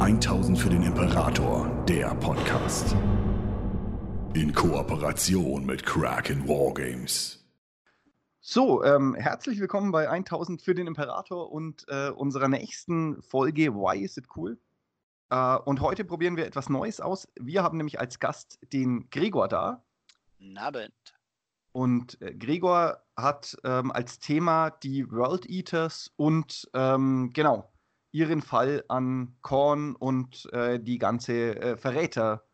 1000 für den Imperator, der Podcast. In Kooperation mit Kraken Wargames. So, ähm, herzlich willkommen bei 1000 für den Imperator und äh, unserer nächsten Folge Why is it cool? Äh, und heute probieren wir etwas Neues aus. Wir haben nämlich als Gast den Gregor da. Nabend. Und äh, Gregor hat ähm, als Thema die World Eaters und ähm, genau ihren Fall an Korn und äh, die ganze äh, Verräter,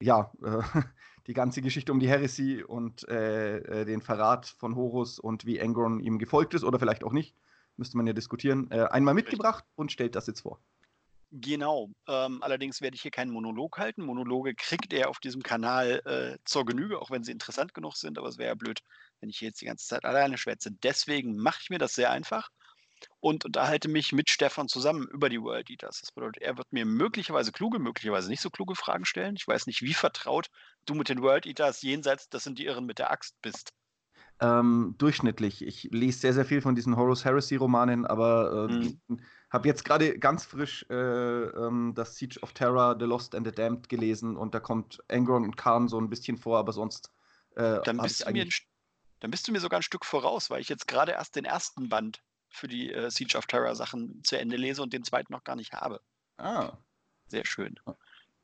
ja, äh, die ganze Geschichte um die Heresy und äh, äh, den Verrat von Horus und wie Angron ihm gefolgt ist oder vielleicht auch nicht, müsste man ja diskutieren, einmal mitgebracht und stellt das jetzt vor. Genau. Ähm, allerdings werde ich hier keinen Monolog halten. Monologe kriegt er auf diesem Kanal äh, zur Genüge, auch wenn sie interessant genug sind. Aber es wäre ja blöd, wenn ich hier jetzt die ganze Zeit alleine schwätze. Deswegen mache ich mir das sehr einfach und unterhalte mich mit Stefan zusammen über die World Eaters. Das bedeutet, er wird mir möglicherweise kluge, möglicherweise nicht so kluge Fragen stellen. Ich weiß nicht, wie vertraut du mit den World Eaters jenseits, das sind die Irren mit der Axt bist. Ähm, durchschnittlich. Ich lese sehr, sehr viel von diesen Horus Heresy-Romanen, aber äh, mhm. habe jetzt gerade ganz frisch äh, ähm, das Siege of Terror, The Lost and the Damned gelesen und da kommt Angron und Khan so ein bisschen vor, aber sonst. Äh, dann, bist du mir ein, dann bist du mir sogar ein Stück voraus, weil ich jetzt gerade erst den ersten Band für die äh, Siege of Terror Sachen zu Ende lese und den zweiten noch gar nicht habe. Ah. Sehr schön.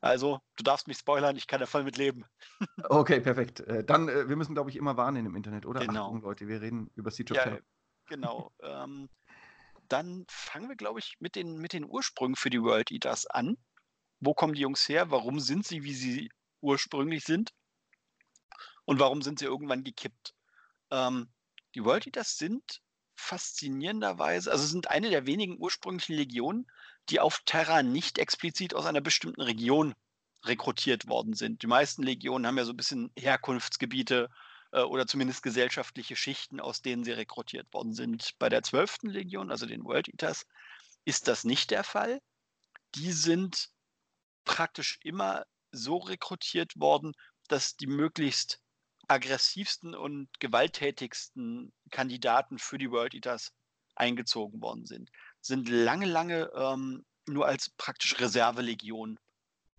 Also, du darfst mich spoilern, ich kann da voll mit leben. Okay, perfekt. Äh, dann, äh, wir müssen, glaube ich, immer warnen im Internet, oder? Genau. Achtung, Leute, wir reden über Siege of ja, Terror. Genau. ähm, dann fangen wir, glaube ich, mit den, mit den Ursprüngen für die World Eaters an. Wo kommen die Jungs her? Warum sind sie, wie sie ursprünglich sind? Und warum sind sie irgendwann gekippt? Ähm, die World Eaters sind faszinierenderweise, also sind eine der wenigen ursprünglichen Legionen, die auf Terra nicht explizit aus einer bestimmten Region rekrutiert worden sind. Die meisten Legionen haben ja so ein bisschen Herkunftsgebiete äh, oder zumindest gesellschaftliche Schichten, aus denen sie rekrutiert worden sind. Bei der 12. Legion, also den World Eaters, ist das nicht der Fall. Die sind praktisch immer so rekrutiert worden, dass die möglichst aggressivsten und gewalttätigsten Kandidaten für die World Eaters eingezogen worden sind. Sind lange, lange ähm, nur als praktisch Reservelegion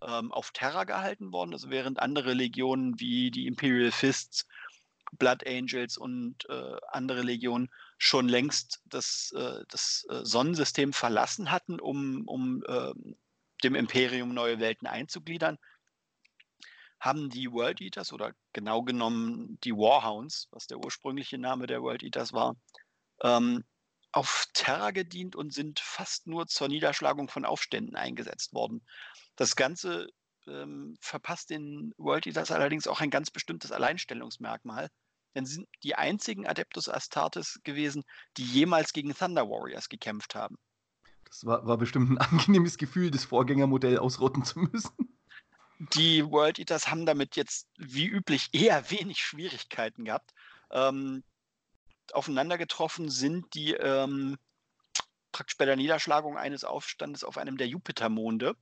ähm, auf Terra gehalten worden. Also während andere Legionen wie die Imperial Fists, Blood Angels und äh, andere Legionen schon längst das, äh, das äh, Sonnensystem verlassen hatten, um, um ähm, dem Imperium neue Welten einzugliedern, haben die World Eaters oder genau genommen die Warhounds, was der ursprüngliche Name der World Eaters war, ähm, auf Terra gedient und sind fast nur zur Niederschlagung von Aufständen eingesetzt worden. Das Ganze ähm, verpasst den World Eaters allerdings auch ein ganz bestimmtes Alleinstellungsmerkmal, denn sie sind die einzigen Adeptus Astartes gewesen, die jemals gegen Thunder Warriors gekämpft haben. Das war, war bestimmt ein angenehmes Gefühl, das Vorgängermodell ausrotten zu müssen. Die World Eaters haben damit jetzt wie üblich eher wenig Schwierigkeiten gehabt. Ähm, aufeinander getroffen sind die ähm, praktisch bei der Niederschlagung eines Aufstandes auf einem der Jupitermonde.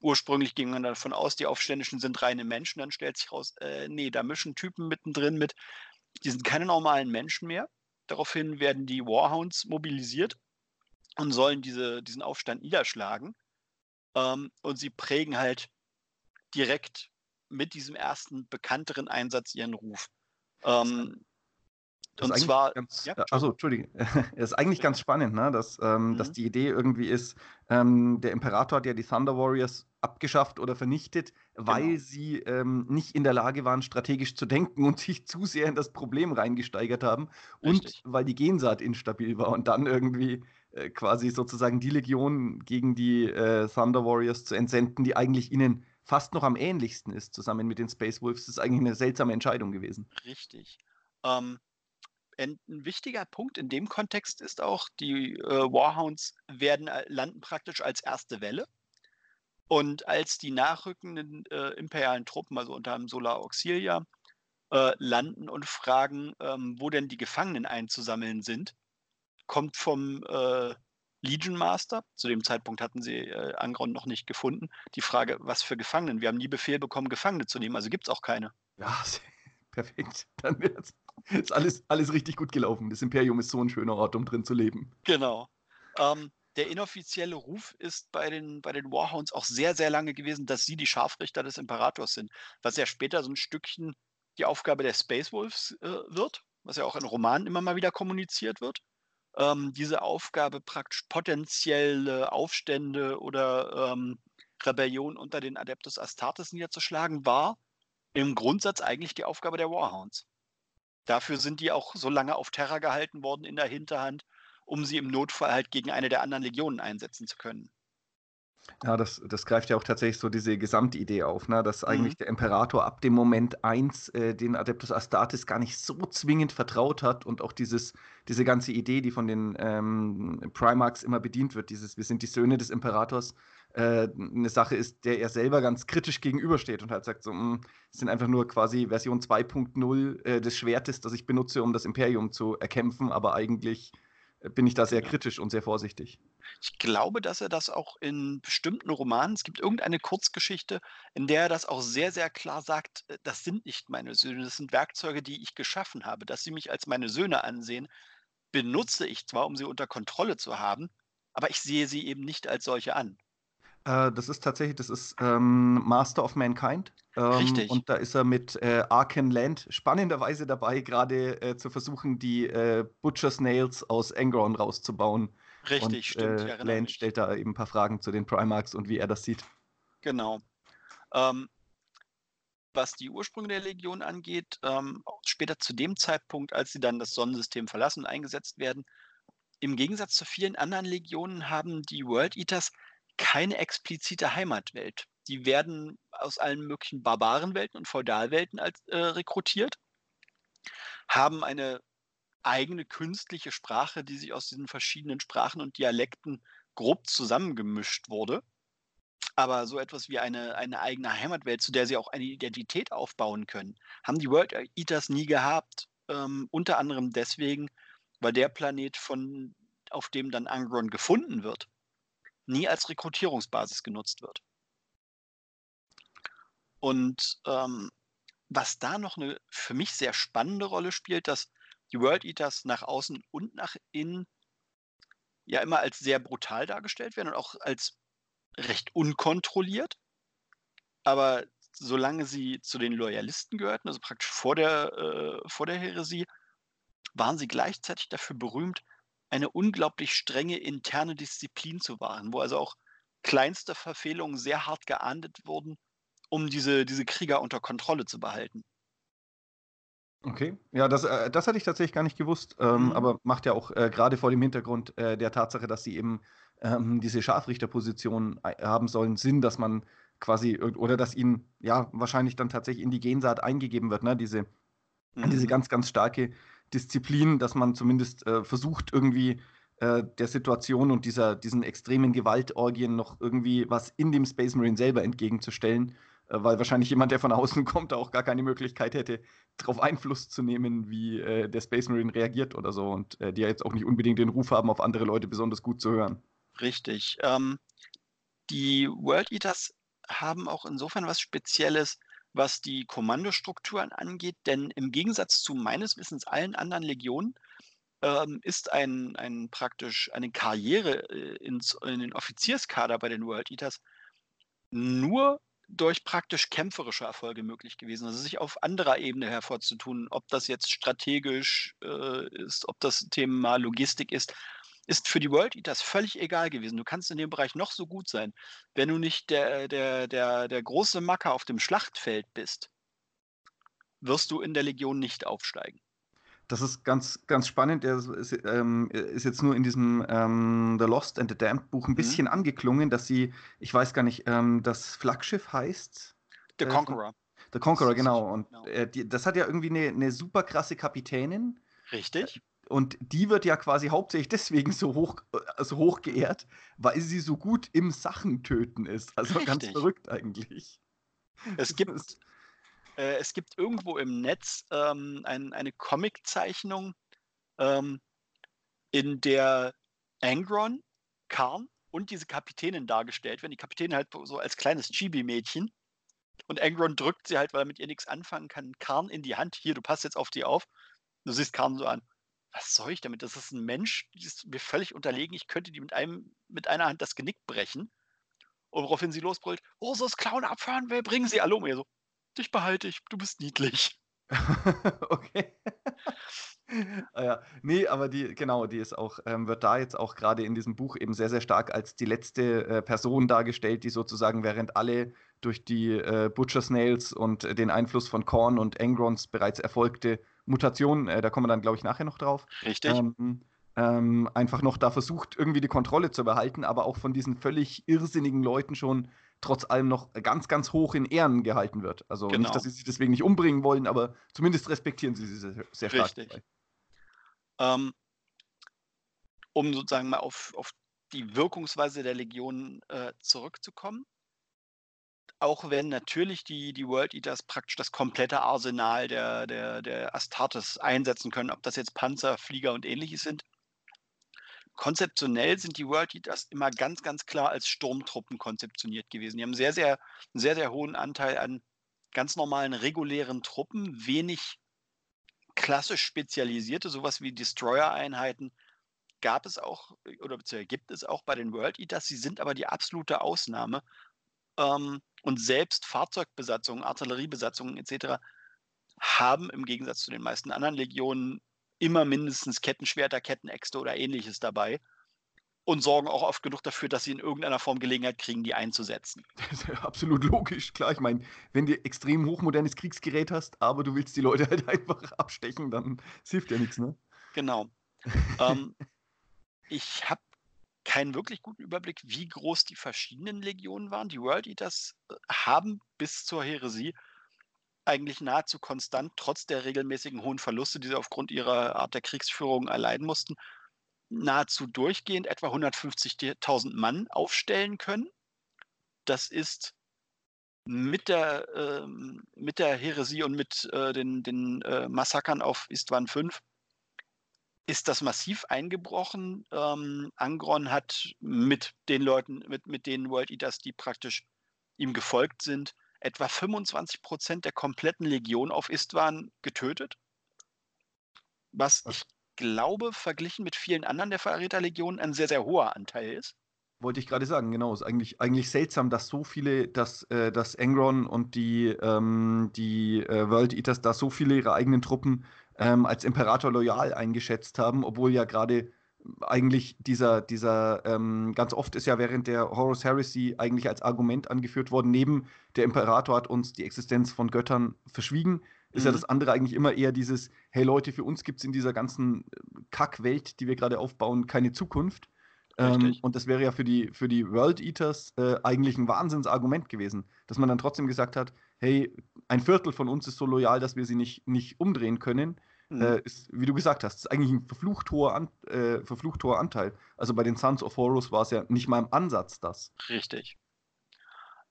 Ursprünglich ging man davon aus, die Aufständischen sind reine Menschen. Dann stellt sich raus, äh, nee, da mischen Typen mittendrin mit, die sind keine normalen Menschen mehr. Daraufhin werden die Warhounds mobilisiert und sollen diese, diesen Aufstand niederschlagen. Ähm, und sie prägen halt direkt mit diesem ersten bekannteren Einsatz ihren Ruf. Ähm, und zwar. Ganz, ja, also, Entschuldige. Es ist eigentlich ganz spannend, ne? dass, ähm, mhm. dass die Idee irgendwie ist, ähm, der Imperator hat ja die Thunder Warriors abgeschafft oder vernichtet, weil genau. sie ähm, nicht in der Lage waren, strategisch zu denken und sich zu sehr in das Problem reingesteigert haben. Richtig. Und weil die Gensaat instabil war und dann irgendwie äh, quasi sozusagen die Legion gegen die äh, Thunder Warriors zu entsenden, die eigentlich ihnen fast noch am ähnlichsten ist, zusammen mit den Space Wolves, ist eigentlich eine seltsame Entscheidung gewesen. Richtig. Ähm, ein, wichtiger Punkt in dem Kontext ist auch, die äh, Warhounds werden äh, landen praktisch als erste Welle. Und als die nachrückenden äh, imperialen Truppen, also unter anderem Solar Auxilia, äh, landen und fragen, ähm, wo denn die Gefangenen einzusammeln sind, kommt vom äh, Legion Master. Zu dem Zeitpunkt hatten sie äh, Angron noch nicht gefunden. Die Frage, was für Gefangenen? Wir haben nie Befehl bekommen, Gefangene zu nehmen, also gibt es auch keine. Ja, perfekt. Dann ist alles, alles richtig gut gelaufen. Das Imperium ist so ein schöner Ort, um drin zu leben. Genau. Ähm, der inoffizielle Ruf ist bei den, bei den Warhounds auch sehr, sehr lange gewesen, dass sie die Scharfrichter des Imperators sind, was ja später so ein Stückchen die Aufgabe der Space Wolves äh, wird, was ja auch in Romanen immer mal wieder kommuniziert wird. Ähm, diese Aufgabe praktisch potenzielle Aufstände oder ähm, Rebellion unter den Adeptus Astartes niederzuschlagen, war im Grundsatz eigentlich die Aufgabe der Warhounds. Dafür sind die auch so lange auf Terra gehalten worden in der Hinterhand, um sie im Notfall halt gegen eine der anderen Legionen einsetzen zu können. Ja, das, das greift ja auch tatsächlich so diese Gesamtidee auf, ne? dass eigentlich mhm. der Imperator ab dem Moment 1 äh, den Adeptus Astartes gar nicht so zwingend vertraut hat und auch dieses, diese ganze Idee, die von den ähm, Primarchs immer bedient wird, dieses Wir sind die Söhne des Imperators, äh, eine Sache ist, der er selber ganz kritisch gegenübersteht und halt sagt so, mh, hm, es sind einfach nur quasi Version 2.0 äh, des Schwertes, das ich benutze, um das Imperium zu erkämpfen, aber eigentlich bin ich da sehr kritisch und sehr vorsichtig. Ich glaube, dass er das auch in bestimmten Romanen, es gibt irgendeine Kurzgeschichte, in der er das auch sehr, sehr klar sagt, äh, das sind nicht meine Söhne, das sind Werkzeuge, die ich geschaffen habe. Dass sie mich als meine Söhne ansehen, benutze ich zwar, um sie unter Kontrolle zu haben, aber ich sehe sie eben nicht als solche an. Äh, das ist tatsächlich, das ist ähm, Master of Mankind. Ähm, Richtig. Und da ist er mit äh, Arken Land spannenderweise dabei, gerade äh, zu versuchen, die äh, Butcher's Nails aus Angron rauszubauen. Richtig, und, stimmt. Äh, Land stellt da eben ein paar Fragen zu den Primarchs und wie er das sieht. Genau. Ähm, was die Ursprünge der Legion angeht, ähm, später zu dem Zeitpunkt, als sie dann das Sonnensystem verlassen und eingesetzt werden, im Gegensatz zu vielen anderen Legionen haben die World Eaters keine explizite Heimatwelt. Die werden aus allen möglichen Barbarenwelten und Feudalwelten als, äh, rekrutiert, haben eine eigene künstliche Sprache, die sich aus diesen verschiedenen Sprachen und Dialekten grob zusammengemischt wurde. Aber so etwas wie eine, eine eigene Heimatwelt, zu der sie auch eine Identität aufbauen können, haben die World Eaters nie gehabt. Ähm, unter anderem deswegen, weil der Planet, von, auf dem dann Angron gefunden wird, nie als Rekrutierungsbasis genutzt wird. Und ähm, was da noch eine für mich sehr spannende Rolle spielt, dass die World Eaters nach außen und nach innen ja immer als sehr brutal dargestellt werden und auch als recht unkontrolliert. Aber solange sie zu den Loyalisten gehörten, also praktisch vor der, äh, vor der Häresie, waren sie gleichzeitig dafür berühmt, eine unglaublich strenge interne Disziplin zu wahren, wo also auch kleinste Verfehlungen sehr hart geahndet wurden, um diese, diese Krieger unter Kontrolle zu behalten. Okay, ja, das, äh, das hatte ich tatsächlich gar nicht gewusst, ähm, mhm. aber macht ja auch äh, gerade vor dem Hintergrund äh, der Tatsache, dass sie eben ähm, diese Scharfrichterposition äh, haben sollen, Sinn, dass man quasi oder dass ihnen ja wahrscheinlich dann tatsächlich in die Gensaat eingegeben wird, ne? diese, mhm. diese ganz, ganz starke Disziplin, dass man zumindest äh, versucht, irgendwie äh, der Situation und dieser, diesen extremen Gewaltorgien noch irgendwie was in dem Space Marine selber entgegenzustellen, äh, weil wahrscheinlich jemand, der von außen kommt, auch gar keine Möglichkeit hätte, darauf Einfluss zu nehmen, wie äh, der Space Marine reagiert oder so und äh, die ja jetzt auch nicht unbedingt den Ruf haben, auf andere Leute besonders gut zu hören. Richtig. Ähm, die World Eaters haben auch insofern was Spezielles, was die Kommandostrukturen angeht, denn im Gegensatz zu meines Wissens allen anderen Legionen ähm, ist ein, ein praktisch eine Karriere äh, ins, in den Offizierskader bei den World Eaters nur durch praktisch kämpferische Erfolge möglich gewesen. Also sich auf anderer Ebene hervorzutun, ob das jetzt strategisch äh, ist, ob das Thema Logistik ist ist für die World Eaters völlig egal gewesen. Du kannst in dem Bereich noch so gut sein. Wenn du nicht der, der, der, der große Macker auf dem Schlachtfeld bist, wirst du in der Legion nicht aufsteigen. Das ist ganz, ganz spannend. Er ist, ähm, ist jetzt nur in diesem ähm, The Lost and the Damned Buch ein mhm. bisschen mhm. angeklungen, dass sie, ich weiß gar nicht, ähm, das Flaggschiff heißt. The äh, Conqueror. The Conqueror, genau. Und genau. Äh, die, das hat ja irgendwie eine, eine super krasse Kapitänin. Richtig. Und die wird ja quasi hauptsächlich deswegen so hoch, äh, so hoch geehrt, weil sie so gut im Sachentöten ist. Also Richtig. ganz verrückt eigentlich. Es gibt, äh, es gibt irgendwo im Netz ähm, ein, eine Comiczeichnung, ähm, in der Angron, Karn und diese Kapitänin dargestellt werden. Die Kapitänin halt so als kleines Chibi-Mädchen. Und Angron drückt sie halt, weil er mit ihr nichts anfangen kann, Karn in die Hand. Hier, du passt jetzt auf die auf. Du siehst Karn so an was soll ich damit? Das ist ein Mensch, die ist mir völlig unterlegen. Ich könnte die mit einem, mit einer Hand das Genick brechen. Und woraufhin sie losbrüllt, Ursus Clown abfahren will, bringen sie alle um. Ihr so, dich behalte ich, du bist niedlich. okay. ah ja, nee, aber die, genau, die ist auch, ähm, wird da jetzt auch gerade in diesem Buch eben sehr, sehr stark als die letzte äh, Person dargestellt, die sozusagen, während alle durch die äh, Butcher Snails und äh, den Einfluss von Korn und Engrons bereits erfolgte Mutation, äh, da kommen wir dann, glaube ich, nachher noch drauf. Richtig. Ähm, ähm, einfach noch da versucht, irgendwie die Kontrolle zu behalten, aber auch von diesen völlig irrsinnigen Leuten schon trotz allem noch ganz, ganz hoch in Ehren gehalten wird. Also genau. nicht, dass sie sich deswegen nicht umbringen wollen, aber zumindest respektieren sie sie sehr, sehr stark. Richtig. Ähm, um sozusagen mal auf, auf die Wirkungsweise der Legion äh, zurückzukommen auch wenn natürlich die, die World Eaters praktisch das komplette Arsenal der, der, der Astartes einsetzen können, ob das jetzt Panzer, Flieger und ähnliches sind. Konzeptionell sind die World Eaters immer ganz, ganz klar als Sturmtruppen konzeptioniert gewesen. Die haben sehr, sehr, einen sehr, sehr hohen Anteil an ganz normalen, regulären Truppen, wenig klassisch spezialisierte, sowas wie Destroyer-Einheiten gab es auch oder beziehungsweise gibt es auch bei den World Eaters. Sie sind aber die absolute Ausnahme. Ähm, und selbst Fahrzeugbesatzungen, Artilleriebesatzungen etc. haben im Gegensatz zu den meisten anderen Legionen immer mindestens Kettenschwerter, Kettenäxte oder ähnliches dabei und sorgen auch oft genug dafür, dass sie in irgendeiner Form Gelegenheit kriegen, die einzusetzen. Das ist ja absolut logisch, klar. Ich meine, wenn du extrem hochmodernes Kriegsgerät hast, aber du willst die Leute halt einfach abstechen, dann hilft ja nichts, ne? Genau. ähm, ich habe keinen wirklich guten Überblick, wie groß die verschiedenen Legionen waren. Die World Eaters äh, haben bis zur Heresie eigentlich nahezu konstant, trotz der regelmäßigen hohen Verluste, die sie aufgrund ihrer Art der Kriegsführung erleiden mussten, nahezu durchgehend etwa 150.000 Mann aufstellen können. Das ist mit der, äh, mit der Heresie und mit äh, den, den äh, Massakern auf Istvan 5 ist das massiv eingebrochen. Ähm, Angron hat mit den Leuten, mit, mit den World Eaters, die praktisch ihm gefolgt sind, etwa 25 Prozent der kompletten Legion auf Istvan getötet. Was ich glaube, verglichen mit vielen anderen der Verräterlegionen ein sehr, sehr hoher Anteil ist. Wollte ich gerade sagen, genau. Es ist eigentlich, eigentlich seltsam, dass so viele, dass, äh, dass Angron und die, ähm, die äh, World Eaters da so viele ihrer eigenen Truppen ähm, als Imperator loyal eingeschätzt haben, obwohl ja gerade eigentlich dieser, dieser ähm, ganz oft ist ja während der Horus Heresy eigentlich als Argument angeführt worden, neben der Imperator hat uns die Existenz von Göttern verschwiegen, ist mhm. ja das andere eigentlich immer eher dieses, hey Leute, für uns gibt es in dieser ganzen Kackwelt, die wir gerade aufbauen, keine Zukunft. Ähm, und das wäre ja für die, für die World Eaters äh, eigentlich ein Wahnsinnsargument gewesen, dass man dann trotzdem gesagt hat, hey, ein Viertel von uns ist so loyal, dass wir sie nicht, nicht umdrehen können. Mhm. Äh, ist, wie du gesagt hast, ist eigentlich ein verflucht hoher, An äh, verflucht hoher Anteil. Also bei den Sons of Horus war es ja nicht mal im Ansatz das. Richtig.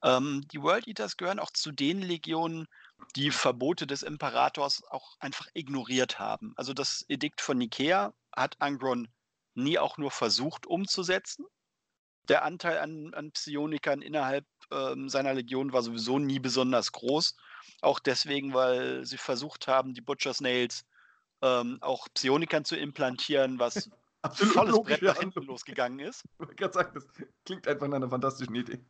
Ähm, die World Eaters gehören auch zu den Legionen, die Verbote des Imperators auch einfach ignoriert haben. Also das Edikt von Nikea hat Angron nie auch nur versucht umzusetzen. Der Anteil an, an Psionikern innerhalb ähm, seiner Legion war sowieso nie besonders groß. Auch deswegen, weil sie versucht haben, die Butcher Snails ähm, auch Psionikern zu implantieren, was Absolut volles Brett nach hinten losgegangen ist. Ich kann sagen, das klingt einfach nach einer fantastischen Idee.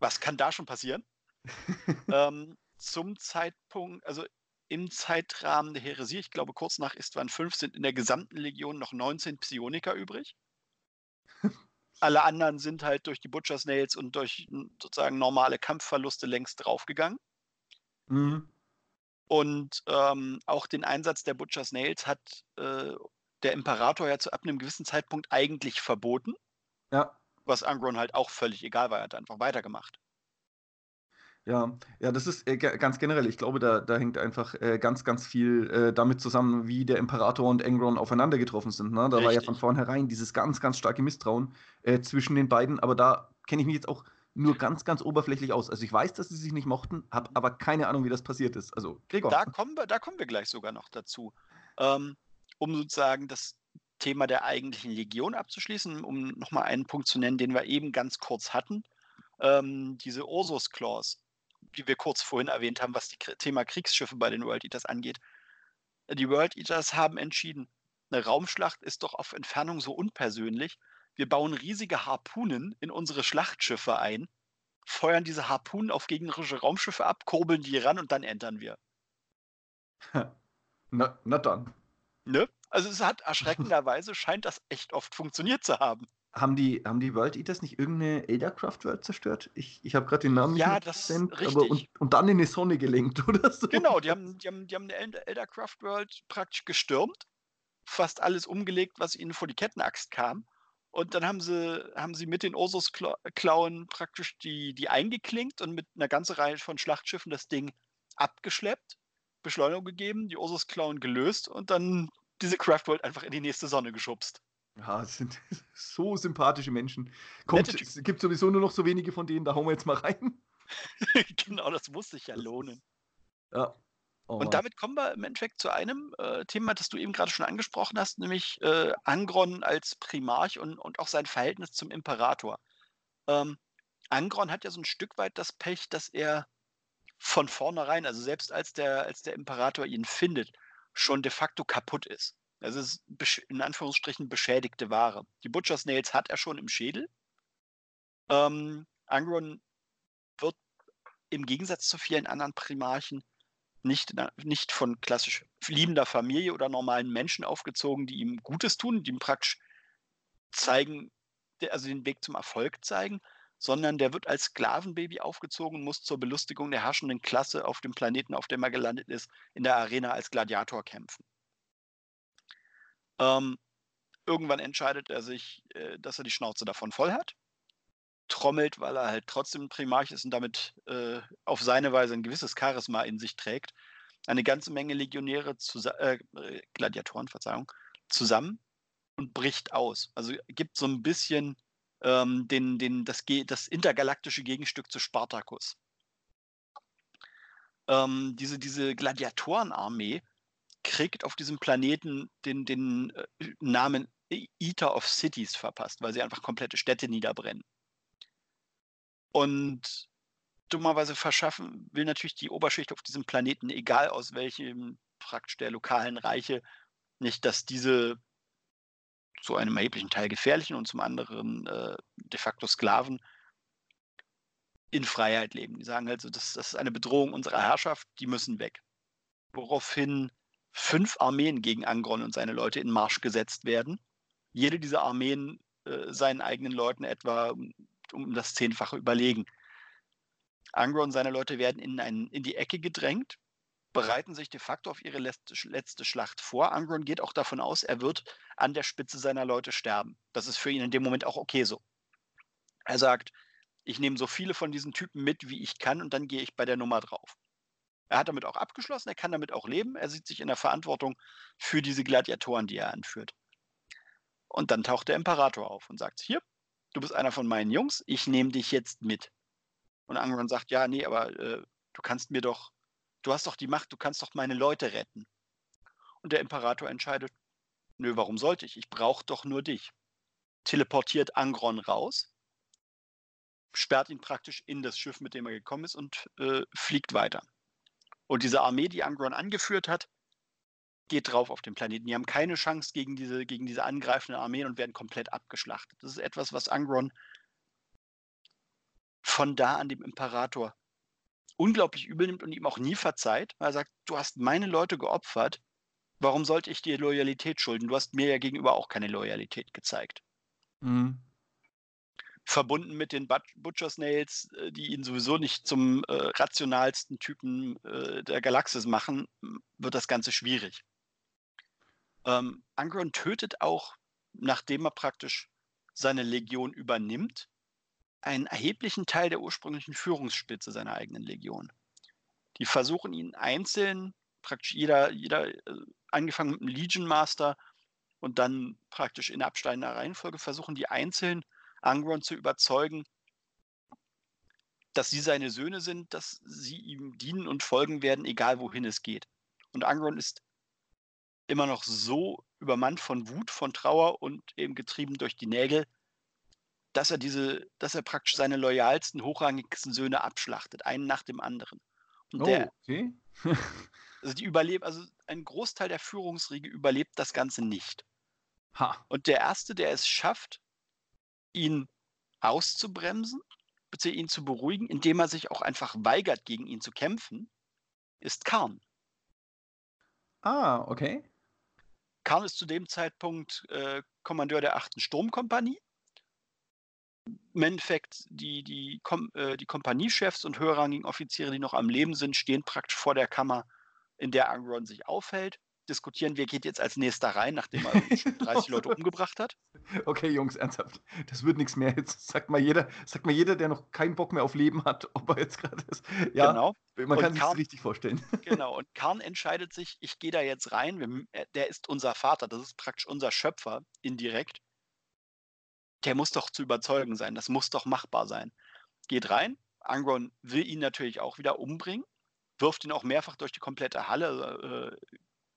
Was kann da schon passieren? ähm, zum Zeitpunkt, also im Zeitrahmen der Heresie, ich glaube kurz nach Istvan 5, sind in der gesamten Legion noch 19 Psioniker übrig. Alle anderen sind halt durch die Butcher Snails und durch sozusagen normale Kampfverluste längst draufgegangen. Mhm. Und ähm, auch den Einsatz der Butcher Snails hat äh, der Imperator ja zu ab einem gewissen Zeitpunkt eigentlich verboten. Ja. Was Angron halt auch völlig egal war, er hat einfach weitergemacht. Ja, ja, das ist äh, ganz generell. Ich glaube, da, da hängt einfach äh, ganz, ganz viel äh, damit zusammen, wie der Imperator und Angron aufeinander getroffen sind. Ne? Da Richtig. war ja von vornherein dieses ganz, ganz starke Misstrauen äh, zwischen den beiden. Aber da kenne ich mich jetzt auch nur ganz, ganz oberflächlich aus. Also ich weiß, dass sie sich nicht mochten, habe aber keine Ahnung, wie das passiert ist. Also Gregor. Da kommen wir, da kommen wir gleich sogar noch dazu. Ähm, um sozusagen das Thema der eigentlichen Legion abzuschließen, um nochmal einen Punkt zu nennen, den wir eben ganz kurz hatten. Ähm, diese Ursus Clause die wir kurz vorhin erwähnt haben, was das Thema Kriegsschiffe bei den World Eaters angeht. Die World Eaters haben entschieden, eine Raumschlacht ist doch auf Entfernung so unpersönlich. Wir bauen riesige Harpunen in unsere Schlachtschiffe ein, feuern diese Harpunen auf gegnerische Raumschiffe ab, kurbeln die ran und dann entern wir. Na, na dann. Ne? Also es hat erschreckenderweise scheint das echt oft funktioniert zu haben. Haben die, haben die World Eaters nicht irgendeine Eldercraft World zerstört? Ich, ich habe gerade den Namen ja, nicht das ist richtig. und, und, dann in die Sonne gelenkt, oder so? Genau, die haben, die haben, die haben eine Eldercraft World praktisch gestürmt, fast alles umgelegt, was ihnen vor die Kettenaxt kam. Und dann haben sie, haben sie mit den Ursus-Klauen praktisch die, die eingeklinkt und mit einer ganzen Reihe von Schlachtschiffen das Ding abgeschleppt, Beschleunigung gegeben, die Ursus-Klauen gelöst und dann diese Craft World einfach in die nächste Sonne geschubst. Ja, es sind so sympathische Menschen. Kommt, es gibt sowieso nur noch so wenige von denen, da hauen wir jetzt mal rein. genau, das muss sich ja lohnen. ja. Oh. Und damit kommen wir im Endeffekt zu einem äh, Thema, das du eben gerade schon angesprochen hast, nämlich äh, Angron als Primarch und, und auch sein Verhältnis zum Imperator. Ähm, Angron hat ja so ein Stück weit das Pech, dass er von vornherein, also selbst als der, als der Imperator ihn findet, schon de facto kaputt ist. Also es ist in Anführungsstrichen beschädigte Ware. Die Butcher's Nails hat er schon im Schädel. Ähm, Angron wird im Gegensatz zu vielen anderen Primarchen nicht, nicht von klassisch liebender Familie oder normalen Menschen aufgezogen, die ihm Gutes tun, die ihm praktisch zeigen, also den Weg zum Erfolg zeigen, sondern der wird als Sklavenbaby aufgezogen und muss zur Belustigung der herrschenden Klasse auf dem Planeten, auf dem er gelandet ist, in der Arena als Gladiator kämpfen. Ähm, irgendwann entscheidet er sich, äh, dass er die Schnauze davon voll hat, trommelt, weil er halt trotzdem Primarch ist und damit äh, auf seine Weise ein gewisses Charisma in sich trägt, eine ganze Menge Legionäre, äh, Gladiatoren, Verzeihung, zusammen und bricht aus. Also gibt so ein bisschen ähm, den, den, das, das intergalaktische Gegenstück zu Spartacus. Ähm, diese, diese Gladiatorenarmee kriegt auf diesem Planeten den, den äh, Namen Eater of Cities verpasst, weil sie einfach komplette Städte niederbrennen. Und dummerweise verschaffen will natürlich die Oberschicht auf diesem Planeten, egal aus welchem praktisch der lokalen Reiche, nicht, dass diese zu einem erheblichen Teil gefährlichen und zum anderen äh, de facto Sklaven in Freiheit leben. Die sagen also, das, das ist eine Bedrohung unserer Herrschaft, die müssen weg. Woraufhin fünf Armeen gegen Angron und seine Leute in Marsch gesetzt werden. Jede dieser Armeen äh, seinen eigenen Leuten etwa um, um das Zehnfache überlegen. Angron und seine Leute werden in, ein, in die Ecke gedrängt, bereiten sich de facto auf ihre letzte, letzte Schlacht vor. Angron geht auch davon aus, er wird an der Spitze seiner Leute sterben. Das ist für ihn in dem Moment auch okay so. Er sagt, ich nehme so viele von diesen Typen mit, wie ich kann, und dann gehe ich bei der Nummer drauf. Er hat damit auch abgeschlossen, er kann damit auch leben, er sieht sich in der Verantwortung für diese Gladiatoren, die er anführt. Und dann taucht der Imperator auf und sagt, hier, du bist einer von meinen Jungs, ich nehme dich jetzt mit. Und Angron sagt, ja, nee, aber äh, du kannst mir doch, du hast doch die Macht, du kannst doch meine Leute retten. Und der Imperator entscheidet, nö, warum sollte ich? Ich brauche doch nur dich. Teleportiert Angron raus, sperrt ihn praktisch in das Schiff, mit dem er gekommen ist und äh, fliegt weiter. Und diese Armee, die Angron angeführt hat, geht drauf auf den Planeten. Die haben keine Chance gegen diese, gegen diese angreifenden Armeen und werden komplett abgeschlachtet. Das ist etwas, was Angron von da an dem Imperator unglaublich übel nimmt und ihm auch nie verzeiht, weil er sagt, du hast meine Leute geopfert, warum sollte ich dir Loyalität schulden? Du hast mir ja gegenüber auch keine Loyalität gezeigt. Mhm verbunden mit den Butcher Snails, äh, die ihn sowieso nicht zum äh, rationalsten Typen äh, der Galaxis machen, wird das Ganze schwierig. Ähm, Angron tötet auch, nachdem er praktisch seine Legion übernimmt, einen erheblichen Teil der ursprünglichen Führungsspitze seiner eigenen Legion. Die versuchen ihn einzeln, praktisch jeder, jeder äh, angefangen mit dem Legion Master und dann praktisch in absteigender Reihenfolge, versuchen die einzeln Angron zu überzeugen, dass sie seine Söhne sind, dass sie ihm dienen und folgen werden, egal wohin es geht. Und Angron ist immer noch so übermannt von Wut, von Trauer und eben getrieben durch die Nägel, dass er diese, dass er praktisch seine loyalsten, hochrangigsten Söhne abschlachtet, einen nach dem anderen. Oh, der, okay. also die überleben, also ein Großteil der Führungsriege überlebt das Ganze nicht. Ha. Und der Erste, der es schafft, ihn auszubremsen, beziehungsweise ihn zu beruhigen, indem er sich auch einfach weigert, gegen ihn zu kämpfen, ist Karn. Ah, okay. Karn ist zu dem Zeitpunkt äh, Kommandeur der 8. Sturmkompanie. Im Endeffekt, die, die, Kom äh, die Kompaniechefs und höherrangigen Offiziere, die noch am Leben sind, stehen praktisch vor der Kammer, in der Angron sich aufhält diskutieren, wer geht jetzt als nächster rein, nachdem er schon 30 Leute umgebracht hat. Okay, Jungs, ernsthaft. Das wird nichts mehr. Jetzt sagt mal jeder, sagt mal jeder, der noch keinen Bock mehr auf Leben hat, ob er jetzt gerade ist. Ja, genau. man kann sich das richtig vorstellen. Genau, und Karn entscheidet sich, ich gehe da jetzt rein. Äh, der ist unser Vater, das ist praktisch unser Schöpfer, indirekt. Der muss doch zu überzeugen sein, das muss doch machbar sein. Geht rein. Angron will ihn natürlich auch wieder umbringen wirft ihn auch mehrfach durch die komplette Halle, äh,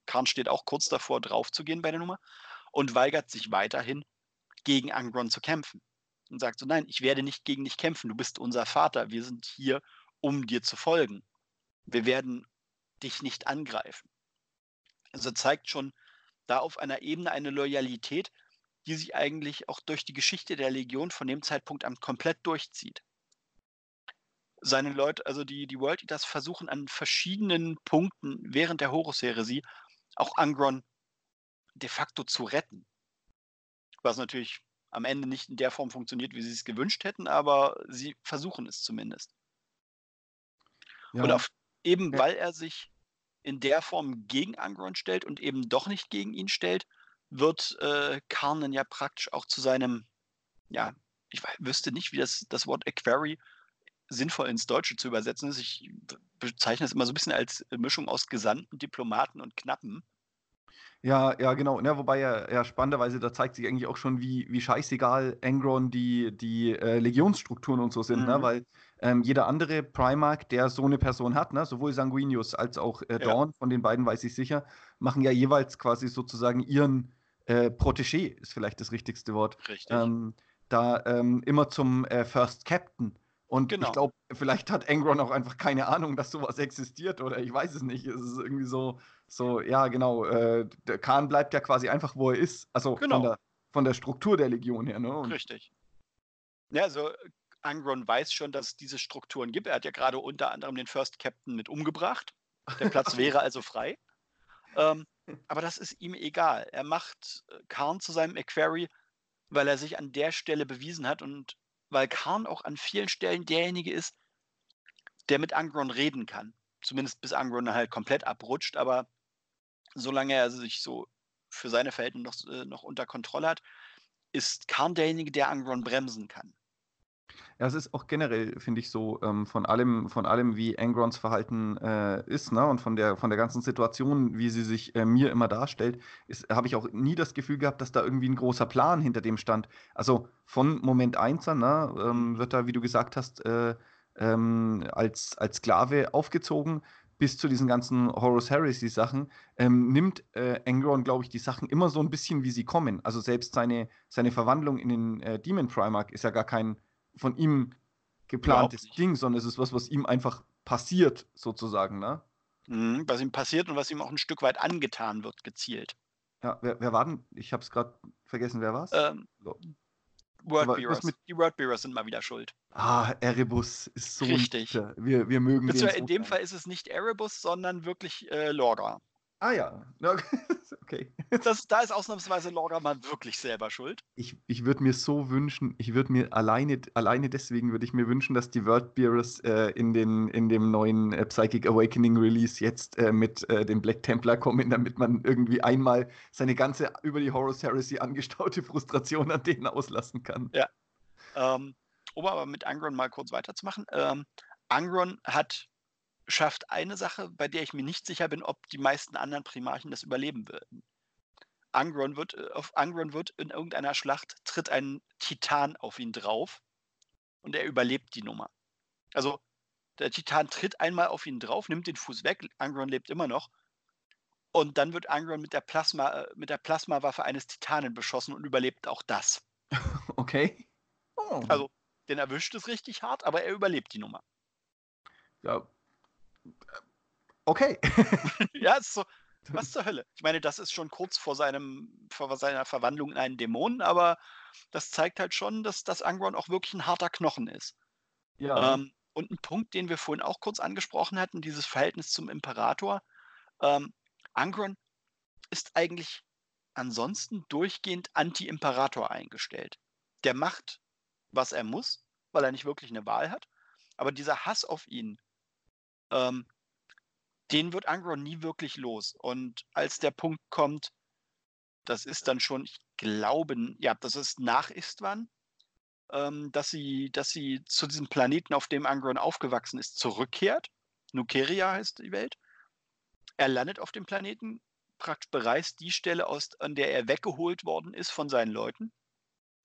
Karn steht auch kurz davor, draufzugehen bei der Nummer und weigert sich weiterhin, gegen Angron zu kämpfen. Und sagt so, nein, ich werde nicht gegen dich kämpfen, du bist unser Vater, wir sind hier, um dir zu folgen. Wir werden dich nicht angreifen. Also zeigt schon da auf einer Ebene eine Loyalität, die sich eigentlich auch durch die Geschichte der Legion von dem Zeitpunkt an komplett durchzieht. Seine Leute, also die, die World Eaters versuchen an verschiedenen Punkten während der Horus-Heresie auch Angron de facto zu retten. Was natürlich am Ende nicht in der Form funktioniert, wie sie es gewünscht hätten, aber sie versuchen es zumindest. Ja. Und auf, eben weil er sich in der Form gegen Angron stellt und eben doch nicht gegen ihn stellt, wird äh, Karnen ja praktisch auch zu seinem, ja, ich wüsste nicht, wie das, das Wort Aquari sinnvoll ins Deutsche zu übersetzen ist. Ich bezeichne es immer so ein bisschen als Mischung aus Gesandten, Diplomaten und Knappen. Ja, ja, genau. Ja, wobei ja, ja spannenderweise, da zeigt sich eigentlich auch schon, wie, wie scheißegal Angron die, die äh, Legionsstrukturen und so sind, ne? mhm. ne? weil ähm, jeder andere Primark, der so eine Person hat, ne? sowohl Sanguinius als auch äh, Dawn, ja. von den beiden weiß ich sicher, machen ja jeweils quasi sozusagen ihren äh, Protégé, ist vielleicht das richtigste Wort. Richtig. Ähm, da ähm, immer zum äh, First Captain und genau. ich glaube, vielleicht hat Angron auch einfach keine Ahnung, dass sowas existiert oder ich weiß es nicht. Es ist irgendwie so, so ja, genau. Äh, der Khan bleibt ja quasi einfach, wo er ist. Also genau. von, der, von der Struktur der Legion her. Ne? Und Richtig. Ja, also Angron weiß schon, dass es diese Strukturen gibt. Er hat ja gerade unter anderem den First Captain mit umgebracht. Der Platz wäre also frei. Ähm, aber das ist ihm egal. Er macht äh, Khan zu seinem Equerry, weil er sich an der Stelle bewiesen hat und weil Karn auch an vielen Stellen derjenige ist, der mit Angron reden kann. Zumindest bis Angron halt komplett abrutscht, aber solange er sich so für seine Verhältnisse noch, äh, noch unter Kontrolle hat, ist Karn derjenige, der Angron bremsen kann. Ja, es ist auch generell, finde ich, so ähm, von allem, von allem, wie Angrons Verhalten äh, ist, ne? Und von der, von der ganzen Situation, wie sie sich äh, mir immer darstellt, habe ich auch nie das Gefühl gehabt, dass da irgendwie ein großer Plan hinter dem stand. Also von Moment 1 an, ne, ähm, wird da, wie du gesagt hast, äh, ähm, als, als Sklave aufgezogen bis zu diesen ganzen Horus Heresy-Sachen, ähm, nimmt äh, Angron, glaube ich, die Sachen immer so ein bisschen, wie sie kommen. Also selbst seine, seine Verwandlung in den äh, Demon Primarch ist ja gar kein von ihm geplantes Ding, sondern es ist was, was ihm einfach passiert, sozusagen, ne? Mhm, was ihm passiert und was ihm auch ein Stück weit angetan wird, gezielt. Ja, wer, wer war denn? Ich habe es gerade vergessen, wer war es? Ähm, so. Wordbearers. Die Wordbearers sind mal wieder schuld. Ah, Erebus ist so Richtig. Wir, wir mögen Beziehungsweise den. In dem Fall ist es nicht Erebus, sondern wirklich äh, Lorga. Ah ja, okay. Das, da ist ausnahmsweise Lorga mal wirklich selber schuld. Ich, ich würde mir so wünschen, ich würde mir alleine, alleine deswegen würde ich mir wünschen, dass die Worldbearers äh, in, den, in dem neuen äh, Psychic Awakening Release jetzt äh, mit äh, dem Black Templar kommen, damit man irgendwie einmal seine ganze über die Horus Heresy angestaute Frustration an denen auslassen kann. Ja. Ähm, um aber mit Angron mal kurz weiterzumachen. Ähm, Angron hat schafft eine Sache, bei der ich mir nicht sicher bin, ob die meisten anderen Primarchen das überleben würden. Angron wird, äh, auf Angron wird in irgendeiner Schlacht, tritt ein Titan auf ihn drauf und er überlebt die Nummer. Also der Titan tritt einmal auf ihn drauf, nimmt den Fuß weg, Angron lebt immer noch. Und dann wird Angron mit der, Plasma, äh, mit der Plasmawaffe eines Titanen beschossen und überlebt auch das. Okay. Oh. Also, den erwischt es richtig hart, aber er überlebt die Nummer. Ja, Okay. ja, ist so. Was zur Hölle? Ich meine, das ist schon kurz vor, seinem, vor seiner Verwandlung in einen Dämonen, aber das zeigt halt schon, dass das Angron auch wirklich ein harter Knochen ist. Ja. Ähm, und ein Punkt, den wir vorhin auch kurz angesprochen hatten, dieses Verhältnis zum Imperator. Ähm, Angron ist eigentlich ansonsten durchgehend anti-Imperator eingestellt. Der macht, was er muss, weil er nicht wirklich eine Wahl hat. Aber dieser Hass auf ihn, ähm, den wird Angron nie wirklich los. Und als der Punkt kommt, das ist dann schon, ich glaube, ja, das ist nach Istvan, ähm, dass, sie, dass sie zu diesem Planeten, auf dem Angron aufgewachsen ist, zurückkehrt. Nukeria heißt die Welt. Er landet auf dem Planeten, praktisch bereist die Stelle, aus, an der er weggeholt worden ist von seinen Leuten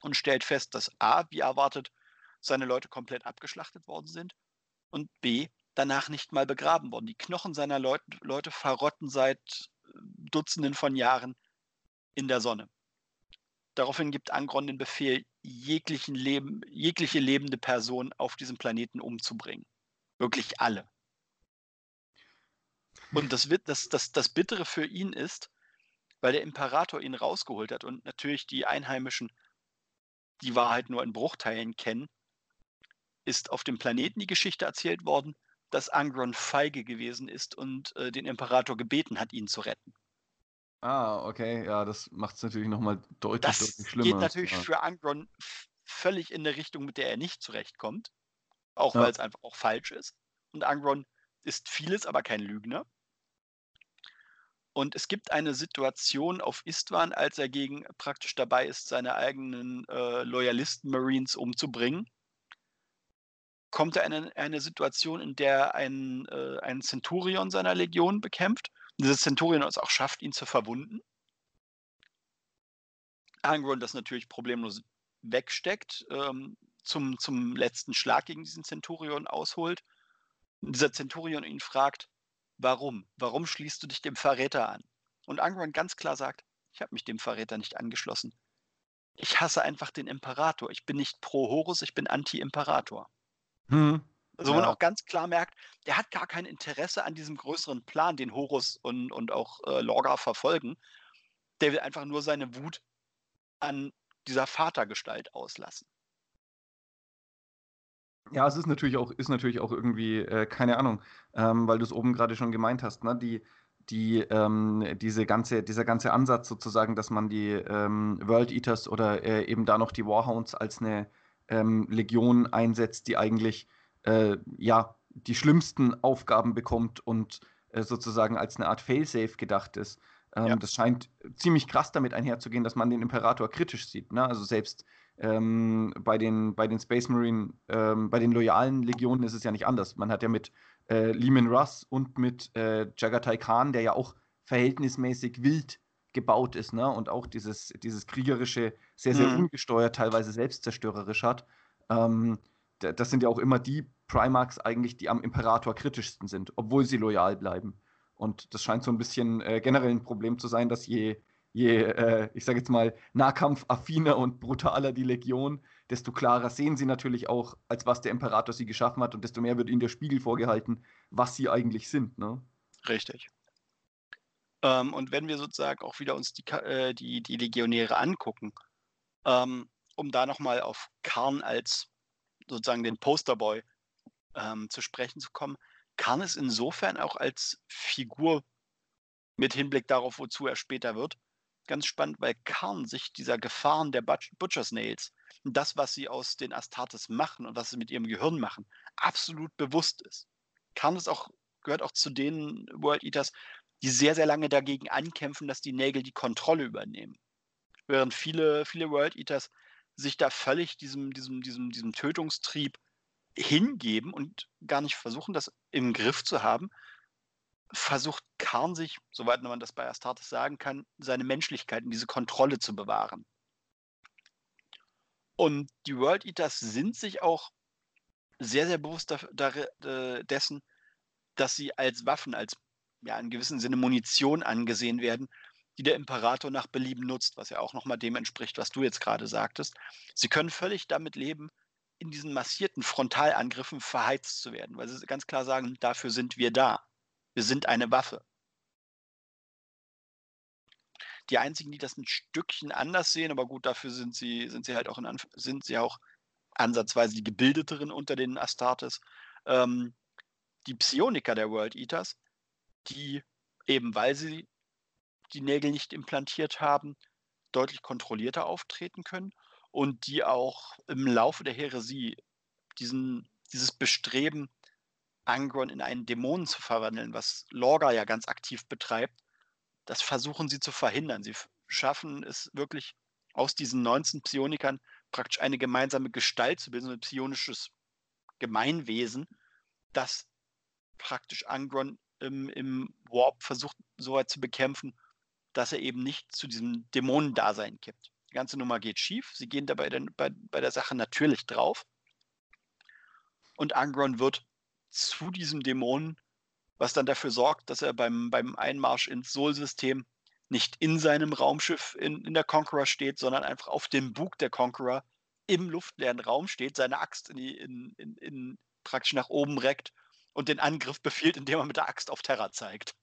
und stellt fest, dass A, wie erwartet, seine Leute komplett abgeschlachtet worden sind und B, danach nicht mal begraben worden. Die Knochen seiner Leut Leute verrotten seit äh, Dutzenden von Jahren in der Sonne. Daraufhin gibt Angron den Befehl, jeglichen Leben, jegliche lebende Person auf diesem Planeten umzubringen. Wirklich alle. Und das, das, das, das Bittere für ihn ist, weil der Imperator ihn rausgeholt hat und natürlich die Einheimischen die Wahrheit nur in Bruchteilen kennen, ist auf dem Planeten die Geschichte erzählt worden, dass Angron feige gewesen ist und äh, den Imperator gebeten hat, ihn zu retten. Ah, okay, ja, das macht es natürlich nochmal deutlich, das deutlich schlimmer. Das geht natürlich ja. für Angron völlig in eine Richtung, mit der er nicht zurechtkommt. Auch ja. weil es einfach auch falsch ist. Und Angron ist vieles, aber kein Lügner. Und es gibt eine Situation auf Istvan, als er gegen praktisch dabei ist, seine eigenen äh, Loyalisten-Marines umzubringen kommt er in eine, Situation, in der ein, äh, ein Centurion seiner Legion bekämpft. Und dieser Centurion es auch schafft, ihn zu verwunden. Angron das natürlich problemlos wegsteckt, ähm, zum, zum letzten Schlag gegen diesen Centurion ausholt. Und dieser Centurion ihn fragt, warum? Warum schließt du dich dem Verräter an? Und Angron ganz klar sagt, ich habe mich dem Verräter nicht angeschlossen. Ich hasse einfach den Imperator. Ich bin nicht pro Horus, ich bin anti-Imperator. Hm. Also ja. man auch ganz klar merkt, der hat gar kein Interesse an diesem größeren Plan, den Horus und, und auch äh, Lorga verfolgen. Der will einfach nur seine Wut an dieser Vatergestalt auslassen. Ja, es ist natürlich auch, ist natürlich auch irgendwie, äh, keine Ahnung, ähm, weil du es oben gerade schon gemeint hast, ne? Die, die, ähm, diese ganze, dieser ganze Ansatz sozusagen, dass man die ähm, World Eaters oder äh, eben da noch die Warhounds als eine ähm, Legion einsetzt, die eigentlich äh, ja die schlimmsten Aufgaben bekommt und äh, sozusagen als eine Art Failsafe gedacht ist. Ähm, ja. Das scheint ziemlich krass damit einherzugehen, dass man den Imperator kritisch sieht. Ne? Also selbst ähm, bei, den, bei den Space Marine, ähm, bei den loyalen Legionen ist es ja nicht anders. Man hat ja mit äh, Lehman Russ und mit äh, Jagatai Khan, der ja auch verhältnismäßig wild gebaut ist, ne? Und auch dieses, dieses kriegerische, sehr, sehr mhm. ungesteuert, teilweise selbstzerstörerisch hat. Ähm, das sind ja auch immer die Primarchs eigentlich, die am Imperator kritischsten sind, obwohl sie loyal bleiben. Und das scheint so ein bisschen äh, generell ein Problem zu sein, dass je, je äh, ich sage jetzt mal, nahkampfaffiner und brutaler die Legion, desto klarer sehen sie natürlich auch, als was der Imperator sie geschaffen hat und desto mehr wird ihnen der Spiegel vorgehalten, was sie eigentlich sind. Ne? Richtig. Ähm, und wenn wir sozusagen auch wieder uns die, äh, die, die Legionäre angucken, ähm, um da nochmal auf Karn als sozusagen den Posterboy ähm, zu sprechen zu kommen, Karn ist insofern auch als Figur mit Hinblick darauf, wozu er später wird, ganz spannend, weil Karn sich dieser Gefahren der Butcher's Nails und das, was sie aus den Astartes machen und was sie mit ihrem Gehirn machen, absolut bewusst ist. Karn ist auch, gehört auch zu den World Eaters, die sehr, sehr lange dagegen ankämpfen, dass die Nägel die Kontrolle übernehmen. Während viele, viele World Eaters sich da völlig diesem, diesem, diesem, diesem Tötungstrieb hingeben und gar nicht versuchen, das im Griff zu haben, versucht Karn sich, soweit man das bei Astartes sagen kann, seine Menschlichkeit und diese Kontrolle zu bewahren. Und die World Eaters sind sich auch sehr, sehr bewusst äh, dessen, dass sie als Waffen, als ja in gewissem Sinne Munition angesehen werden, die der Imperator nach Belieben nutzt, was ja auch nochmal dem entspricht, was du jetzt gerade sagtest. Sie können völlig damit leben, in diesen massierten Frontalangriffen verheizt zu werden, weil sie ganz klar sagen, dafür sind wir da. Wir sind eine Waffe. Die einzigen, die das ein Stückchen anders sehen, aber gut, dafür sind sie, sind sie halt auch in sind sie auch ansatzweise die gebildeteren unter den Astartes. Ähm, die Psioniker der World Eaters, die eben weil sie die Nägel nicht implantiert haben, deutlich kontrollierter auftreten können und die auch im Laufe der Heresie diesen, dieses Bestreben, Angron in einen Dämonen zu verwandeln, was Lorga ja ganz aktiv betreibt, das versuchen sie zu verhindern. Sie schaffen es wirklich aus diesen 19 Psionikern praktisch eine gemeinsame Gestalt zu bilden, so ein psionisches Gemeinwesen, das praktisch Angron im, im Warp versucht, so weit zu bekämpfen, dass er eben nicht zu diesem Dämonendasein kippt. Die ganze Nummer geht schief. Sie gehen dabei dann bei, bei der Sache natürlich drauf. Und Angron wird zu diesem Dämonen, was dann dafür sorgt, dass er beim, beim Einmarsch ins Sol-System nicht in seinem Raumschiff in, in der Conqueror steht, sondern einfach auf dem Bug der Conqueror im luftleeren Raum steht, seine Axt in, in, in, in praktisch nach oben reckt und den Angriff befiehlt, indem er mit der Axt auf Terra zeigt.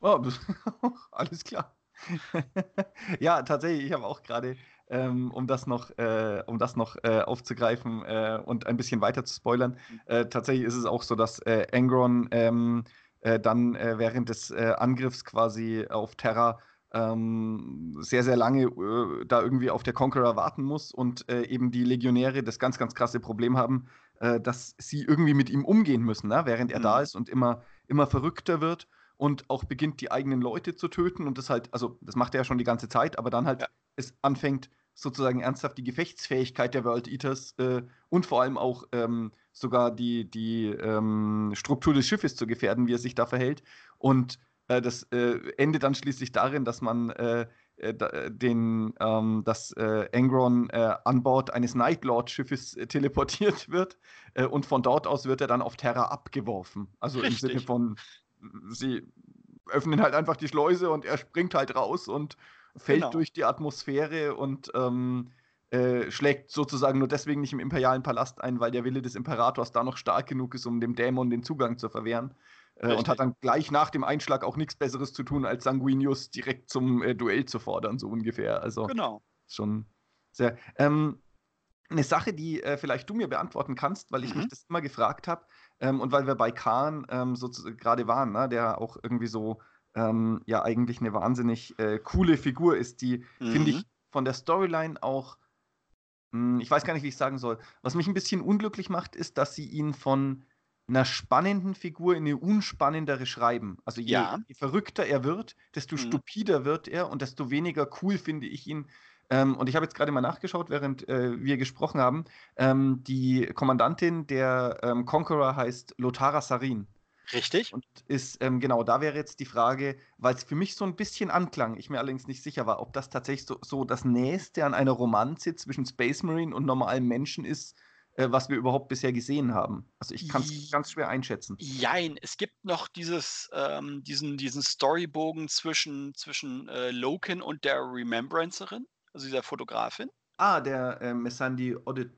Oh, alles klar. ja, tatsächlich, ich habe auch gerade, ähm, um das noch, äh, um das noch äh, aufzugreifen äh, und ein bisschen weiter zu spoilern, mhm. äh, tatsächlich ist es auch so, dass äh, Angron ähm, äh, dann während des Angriffs quasi auf Terra ähm, sehr, sehr lange da irgendwie auf der Conqueror warten muss und eben die Legionäre das ganz, ganz krasse Problem haben, dass sie irgendwie mit ihm umgehen müssen, ne? während er mhm. da ist und immer, immer verrückter wird und auch beginnt, die eigenen Leute zu töten und das halt, also das macht er ja schon die ganze Zeit, aber dann halt ja. es anfängt, sozusagen ernsthaft die Gefechtsfähigkeit der World Eaters äh, und vor allem auch ähm, sogar die, die ähm, Struktur des Schiffes zu gefährden, wie er sich da verhält. Und äh, das äh, endet dann schließlich darin, dass man äh, äh, den, ähm, dass äh, Angron an Bord eines Nightlord-Schiffes teleportiert wird und von dort aus wird er dann auf Terra abgeworfen. Also Richtig. im Sinne von sie öffnen halt einfach die Schleuse und er springt halt raus und fällt genau. durch die Atmosphäre und ähm, äh, schlägt sozusagen nur deswegen nicht im imperialen Palast ein, weil der Wille des Imperators da noch stark genug ist, um dem Dämon den Zugang zu verwehren. Äh, und hat dann gleich nach dem Einschlag auch nichts Besseres zu tun, als Sanguinius direkt zum äh, Duell zu fordern, so ungefähr. Also genau. schon sehr. Ähm, eine Sache, die äh, vielleicht du mir beantworten kannst, weil ich mhm. mich das immer gefragt habe, ähm, und weil wir bei Kahn ähm, so gerade waren, ne, der auch irgendwie so ähm, ja eigentlich eine wahnsinnig äh, coole Figur ist, die mhm. finde ich von der Storyline auch, hm, ich weiß gar nicht, wie ich sagen soll. Was mich ein bisschen unglücklich macht, ist, dass sie ihn von einer spannenden Figur in eine unspannendere schreiben. Also je, ja. je verrückter er wird, desto mhm. stupider wird er und desto weniger cool finde ich ihn ähm, und ich habe jetzt gerade mal nachgeschaut, während äh, wir gesprochen haben. Ähm, die Kommandantin der ähm, Conqueror heißt Lothara Sarin. Richtig. Und ist, ähm, genau, da wäre jetzt die Frage, weil es für mich so ein bisschen anklang, ich mir allerdings nicht sicher war, ob das tatsächlich so, so das Nächste an einer Romanze zwischen Space Marine und normalem Menschen ist, was wir überhaupt bisher gesehen haben. Also ich kann es ganz schwer einschätzen. Jein, es gibt noch dieses, ähm, diesen, diesen Storybogen zwischen, zwischen äh, Loken und der Remembrancerin also dieser Fotografin. Ah, der äh, Messandi Audit.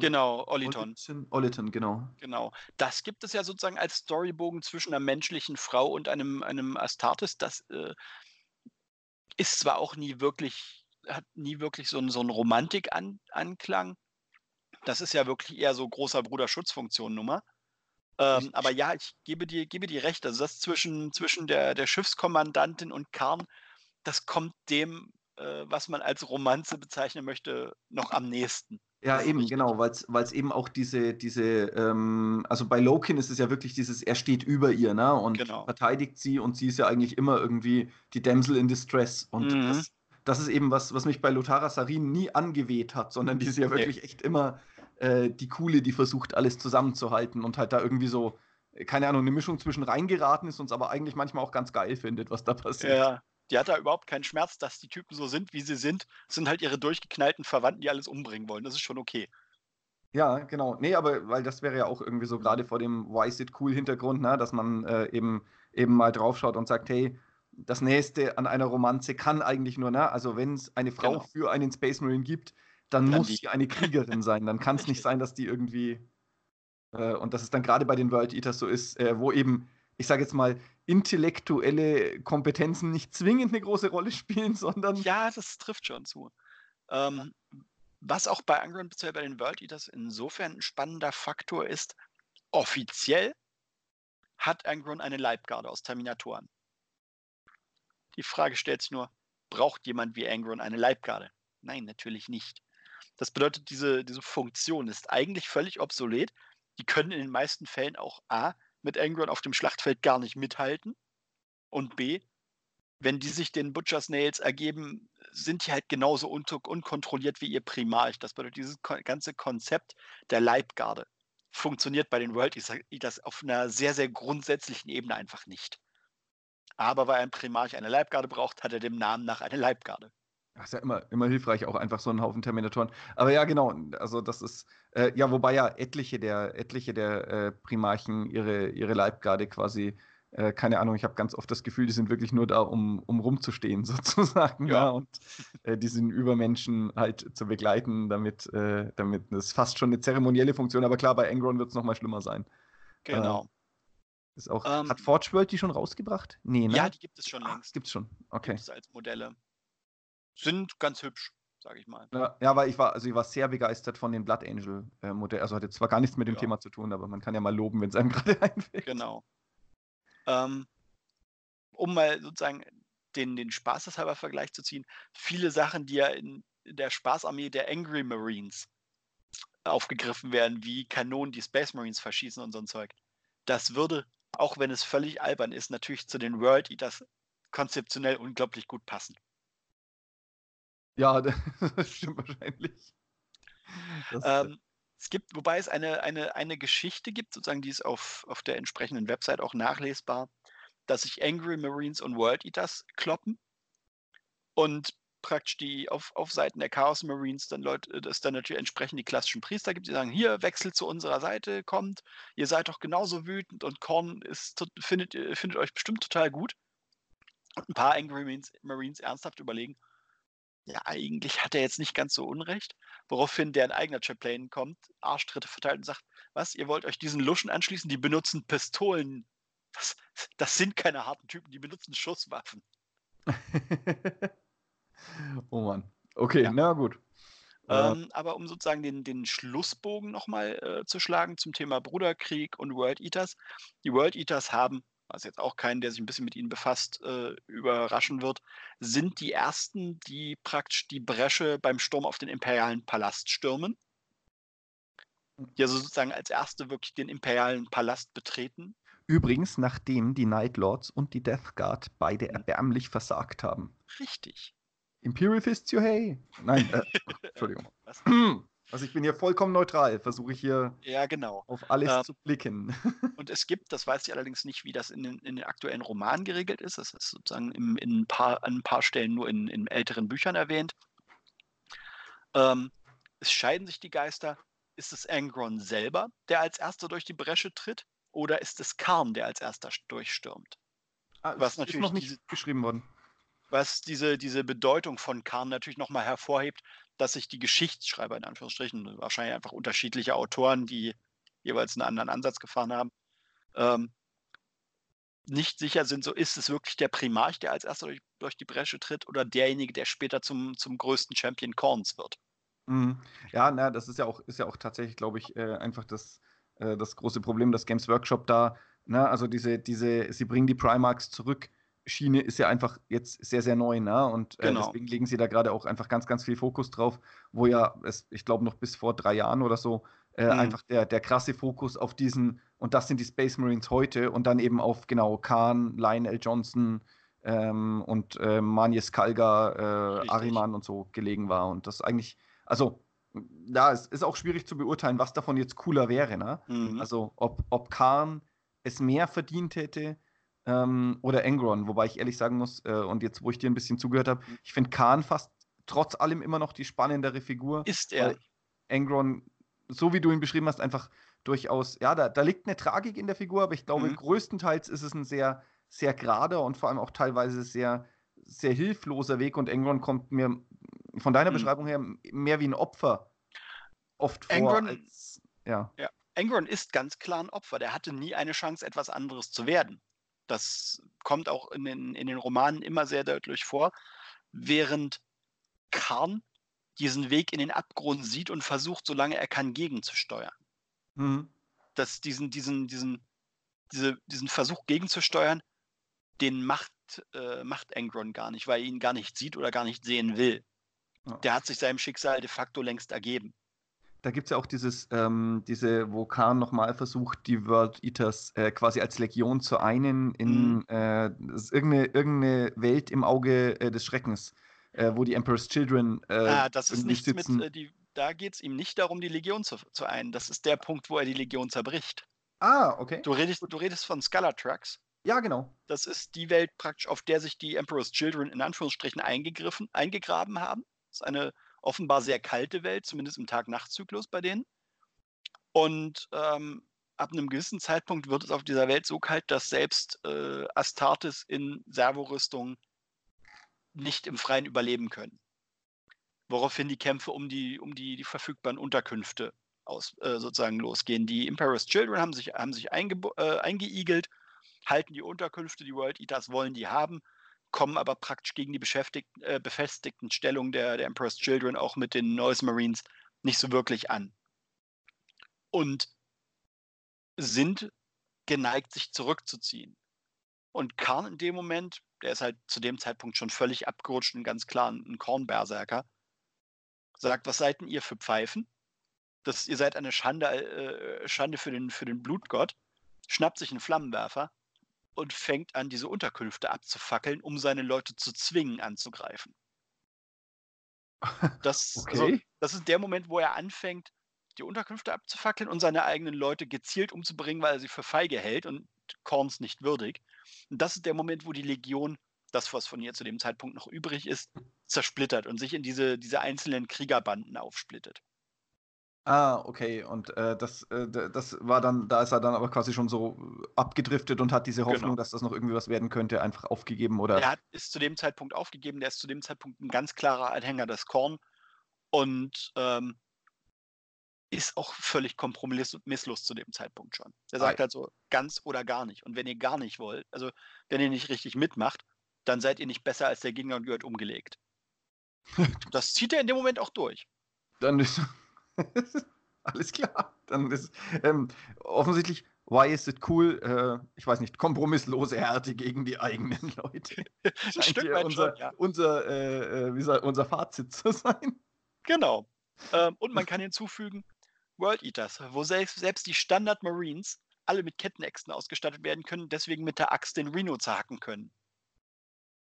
Genau, Oliton. Oliton, genau. Genau. Das gibt es ja sozusagen als Storybogen zwischen einer menschlichen Frau und einem, einem Astartes. Das äh, ist zwar auch nie wirklich, hat nie wirklich so, so einen Romantik-Anklang. Das ist ja wirklich eher so großer Bruder-Schutzfunktion-Nummer. Ähm, aber ja, ich gebe dir, gebe dir recht. Also das zwischen, zwischen der, der Schiffskommandantin und Karn, das kommt dem äh, was man als Romanze bezeichnen möchte, noch am nächsten. Ja, eben, genau, weil es eben auch diese, diese ähm, also bei Lokin ist es ja wirklich dieses, er steht über ihr, ne? Und genau. verteidigt sie und sie ist ja eigentlich immer irgendwie die Damsel in Distress. Und mhm. das, das, ist eben was, was mich bei Lothara Sarin nie angeweht hat, sondern die ist ja wirklich nee. echt immer äh, die Coole, die versucht, alles zusammenzuhalten und halt da irgendwie so, keine Ahnung, eine Mischung zwischen reingeraten ist und es aber eigentlich manchmal auch ganz geil findet, was da passiert. Ja, die hat da überhaupt keinen Schmerz, dass die Typen so sind, wie sie sind. Es sind halt ihre durchgeknallten Verwandten, die alles umbringen wollen. Das ist schon okay. Ja, genau. Nee, aber weil das wäre ja auch irgendwie so gerade vor dem Why is it cool Hintergrund, ne, dass man äh, eben, eben mal draufschaut und sagt, hey, das nächste an einer Romanze kann eigentlich nur, ne, also wenn es eine Frau genau. für einen Space Marine gibt, dann, dann muss sie eine Kriegerin sein. Dann kann es nicht sein, dass die irgendwie. Äh, und dass es dann gerade bei den World Eaters so ist, äh, wo eben, ich sage jetzt mal, intellektuelle Kompetenzen nicht zwingend eine große Rolle spielen, sondern. Ja, das trifft schon zu. Ähm, was auch bei Angron speziell bei den World Eaters insofern ein spannender Faktor ist, offiziell hat Angron eine Leibgarde aus Terminatoren. Die Frage stellt sich nur, braucht jemand wie Angron eine Leibgarde? Nein, natürlich nicht. Das bedeutet, diese, diese Funktion ist eigentlich völlig obsolet. Die können in den meisten Fällen auch A, mit Angron auf dem Schlachtfeld gar nicht mithalten und B, wenn die sich den Butcher's Nails ergeben, sind die halt genauso un unkontrolliert wie ihr Primarch. Das bedeutet, dieses ganze Konzept der Leibgarde funktioniert bei den World Eaters auf einer sehr, sehr grundsätzlichen Ebene einfach nicht. Aber weil ein Primarch eine Leibgarde braucht, hat er dem Namen nach eine Leibgarde. Das ist ja immer, immer hilfreich, auch einfach so einen Haufen Terminatoren. Aber ja, genau, also das ist, äh, ja, wobei ja etliche der, etliche der äh, Primarchen ihre, ihre Leibgarde quasi, äh, keine Ahnung, ich habe ganz oft das Gefühl, die sind wirklich nur da, um, um rumzustehen, sozusagen. Ja. ja und äh, diesen Übermenschen halt zu begleiten, damit, äh, damit das fast schon eine zeremonielle Funktion, aber klar, bei Angron wird es nochmal schlimmer sein. Genau. Ist auch, ähm, hat Forge World die schon rausgebracht? Nee, ne? Ja, die gibt es schon ah, längst. Gibt es schon, okay. Gibt es als Modelle. Sind ganz hübsch, sage ich mal. Ja, ja, weil ich war, also ich war sehr begeistert von den Blood Angel äh, Modellen. Also hatte zwar gar nichts mit dem ja. Thema zu tun, aber man kann ja mal loben, wenn es einem gerade einfällt. Genau. Ähm, um mal sozusagen den, den Spaßeshalber Vergleich zu ziehen, viele Sachen, die ja in, in der Spaßarmee der Angry Marines aufgegriffen werden, wie Kanonen, die Space Marines verschießen und so ein Zeug. Das würde auch wenn es völlig albern ist, natürlich zu den World Eaters konzeptionell unglaublich gut passen. Ja, das stimmt wahrscheinlich. Das, äh ähm, es gibt, wobei es eine, eine, eine Geschichte gibt, sozusagen, die ist auf, auf der entsprechenden Website auch nachlesbar, dass sich Angry Marines und World Eaters kloppen und praktisch die auf, auf Seiten der Chaos Marines dann Leute, dass dann natürlich entsprechend die klassischen Priester gibt, die sagen, hier, wechselt zu unserer Seite, kommt, ihr seid doch genauso wütend und Korn ist, findet, findet euch bestimmt total gut. Und ein paar Angry Marines, Marines ernsthaft überlegen, ja, eigentlich hat er jetzt nicht ganz so Unrecht, woraufhin deren eigener Chaplain kommt, Arschtritte verteilt und sagt, was, ihr wollt euch diesen Luschen anschließen, die benutzen Pistolen. Das, das sind keine harten Typen, die benutzen Schusswaffen. Oh Mann. Okay, ja. na gut. Ähm, aber um sozusagen den, den Schlussbogen nochmal äh, zu schlagen zum Thema Bruderkrieg und World Eaters. Die World Eaters haben, was jetzt auch keinen, der sich ein bisschen mit ihnen befasst, äh, überraschen wird, sind die ersten, die praktisch die Bresche beim Sturm auf den imperialen Palast stürmen. Die also sozusagen als erste wirklich den imperialen Palast betreten. Übrigens, nachdem die Night Lords und die Death Guard beide mhm. erbärmlich versagt haben. Richtig. Imperial Fist, you hey. Nein, äh, Entschuldigung. Was? Also ich bin hier vollkommen neutral, versuche ich hier ja, genau. auf alles ähm, zu blicken. Und es gibt, das weiß ich allerdings nicht, wie das in den, in den aktuellen Romanen geregelt ist. Das ist sozusagen im, in ein paar, an ein paar Stellen nur in, in älteren Büchern erwähnt. Ähm, es scheiden sich die Geister. Ist es Angron selber, der als erster durch die Bresche tritt? Oder ist es Karn, der als erster durchstürmt? Ah, Was natürlich ist noch nicht diese, geschrieben worden was diese, diese Bedeutung von Kahn natürlich nochmal hervorhebt, dass sich die Geschichtsschreiber in Anführungsstrichen, wahrscheinlich einfach unterschiedliche Autoren, die jeweils einen anderen Ansatz gefahren haben, ähm, nicht sicher sind, so ist es wirklich der Primarch, der als erster durch, durch, die Bresche tritt oder derjenige, der später zum, zum größten Champion Korns wird. Mhm. Ja, na, das ist ja auch, ist ja auch tatsächlich, glaube ich, äh, einfach das, äh, das große Problem, dass Games Workshop da, na, also diese, diese, sie bringen die Primarchs zurück Schiene ist ja einfach jetzt sehr, sehr neu, ne? Und äh, genau. deswegen legen sie da gerade auch einfach ganz, ganz viel Fokus drauf, wo ja, es, ich glaube, noch bis vor drei Jahren oder so, äh, mhm. einfach der, der krasse Fokus auf diesen, und das sind die Space Marines heute, und dann eben auf genau Khan, Lionel Johnson ähm, und äh, Manies Kalga, äh, Ariman und so gelegen war. Und das eigentlich, also ja, es ist auch schwierig zu beurteilen, was davon jetzt cooler wäre, ne? Mhm. Also ob, ob Khan es mehr verdient hätte, ähm, oder Engron, wobei ich ehrlich sagen muss, äh, und jetzt, wo ich dir ein bisschen zugehört habe, mhm. ich finde Khan fast trotz allem immer noch die spannendere Figur. Ist er. Engron, so wie du ihn beschrieben hast, einfach durchaus, ja, da, da liegt eine Tragik in der Figur, aber ich glaube, mhm. größtenteils ist es ein sehr, sehr gerader und vor allem auch teilweise sehr, sehr hilfloser Weg und Engron kommt mir von deiner hm. Beschreibung her mehr wie ein Opfer oft vor als, ja. ja. Angron ist ganz klar ein Opfer. Der hatte nie eine Chance, etwas anderes zu werden. Das kommt auch in den, in den Romanen immer sehr deutlich vor, während Karn diesen Weg in den Abgrund sieht und versucht, solange er kann, gegenzusteuern. Mhm. Dass diesen, diesen, diesen, diese, diesen Versuch gegenzusteuern, den macht, äh, macht Angron gar nicht, weil er ihn gar nicht sieht oder gar nicht sehen will. Ja. Der hat sich seinem Schicksal de facto längst ergeben. Da gibt es ja auch dieses, ähm, diese, wo Khan nochmal versucht, die World Eaters äh, quasi als Legion zu einen in mhm. äh, irgendeine, irgendeine Welt im Auge äh, des Schreckens, äh, wo die Emperor's Children äh, ah, das ist nicht sitzen. mit, äh, die, da geht es ihm nicht darum, die Legion zu, zu einen. Das ist der Punkt, wo er die Legion zerbricht. Ah, okay. Du redest, du redest von Scalatrax. Ja, genau. Das ist die Welt praktisch, auf der sich die Emperor's Children in Anführungsstrichen eingegriffen, eingegraben haben. Das ist eine offenbar sehr kalte Welt, zumindest im Tag-Nacht-Zyklus bei denen. Und ähm, ab einem gewissen Zeitpunkt wird es auf dieser Welt so kalt, dass selbst äh, Astartes in Servorüstung nicht im Freien überleben können. Woraufhin die Kämpfe um die, um die, die verfügbaren Unterkünfte aus, äh, sozusagen losgehen. Die Emperor's Children haben sich, haben sich äh, eingeigelt, halten die Unterkünfte, die World Eaters wollen die haben, kommen aber praktisch gegen die äh, befestigten Stellungen der, der Emperor's Children auch mit den Noise Marines nicht so wirklich an. Und sind geneigt, sich zurückzuziehen. Und Karn in dem Moment, der ist halt zu dem Zeitpunkt schon völlig abgerutscht und ganz klar ein Kornberserker, sagt, was seid denn ihr für Pfeifen? Das, ihr seid eine Schande, äh, Schande für, den, für den Blutgott, schnappt sich einen Flammenwerfer und fängt an, diese Unterkünfte abzufackeln, um seine Leute zu zwingen, anzugreifen. Das, also, okay. also, das ist der Moment, wo er anfängt, die Unterkünfte abzufackeln und seine eigenen Leute gezielt umzubringen, weil er sie für feige hält und Korns nicht würdig. Und das ist der Moment, wo die Legion, das, was von ihr zu dem Zeitpunkt noch übrig ist, zersplittert und sich in diese, diese einzelnen Kriegerbanden aufsplittet. Ah, okay. Und äh, das, äh, das war dann, da ist er dann aber quasi schon so abgedriftet und hat diese Hoffnung, genau. dass das noch irgendwie was werden könnte, einfach aufgegeben, oder? Er hat, ist zu dem Zeitpunkt aufgegeben, der ist zu dem Zeitpunkt ein ganz klarer Anhänger des Korn und ähm, ist auch völlig kompromisslos zu dem Zeitpunkt schon. Er sagt halt so, ganz oder gar nicht. Und wenn ihr gar nicht wollt, also wenn ihr nicht richtig mitmacht, dann seid ihr nicht besser als der Gegner und gehört umgelegt. das zieht er in dem Moment auch durch. Dann ist Alles klar. Dann ist ähm, offensichtlich, why is it cool? Äh, ich weiß nicht, kompromisslose Härte gegen die eigenen Leute. Ein Stück weit unser, schon, ja. unser, äh, äh, wie soll, unser Fazit zu sein. Genau. Ähm, und man kann hinzufügen, World Eaters, wo selbst, selbst die Standard Marines alle mit Kettenäxten ausgestattet werden können, deswegen mit der Axt den Reno zerhacken können.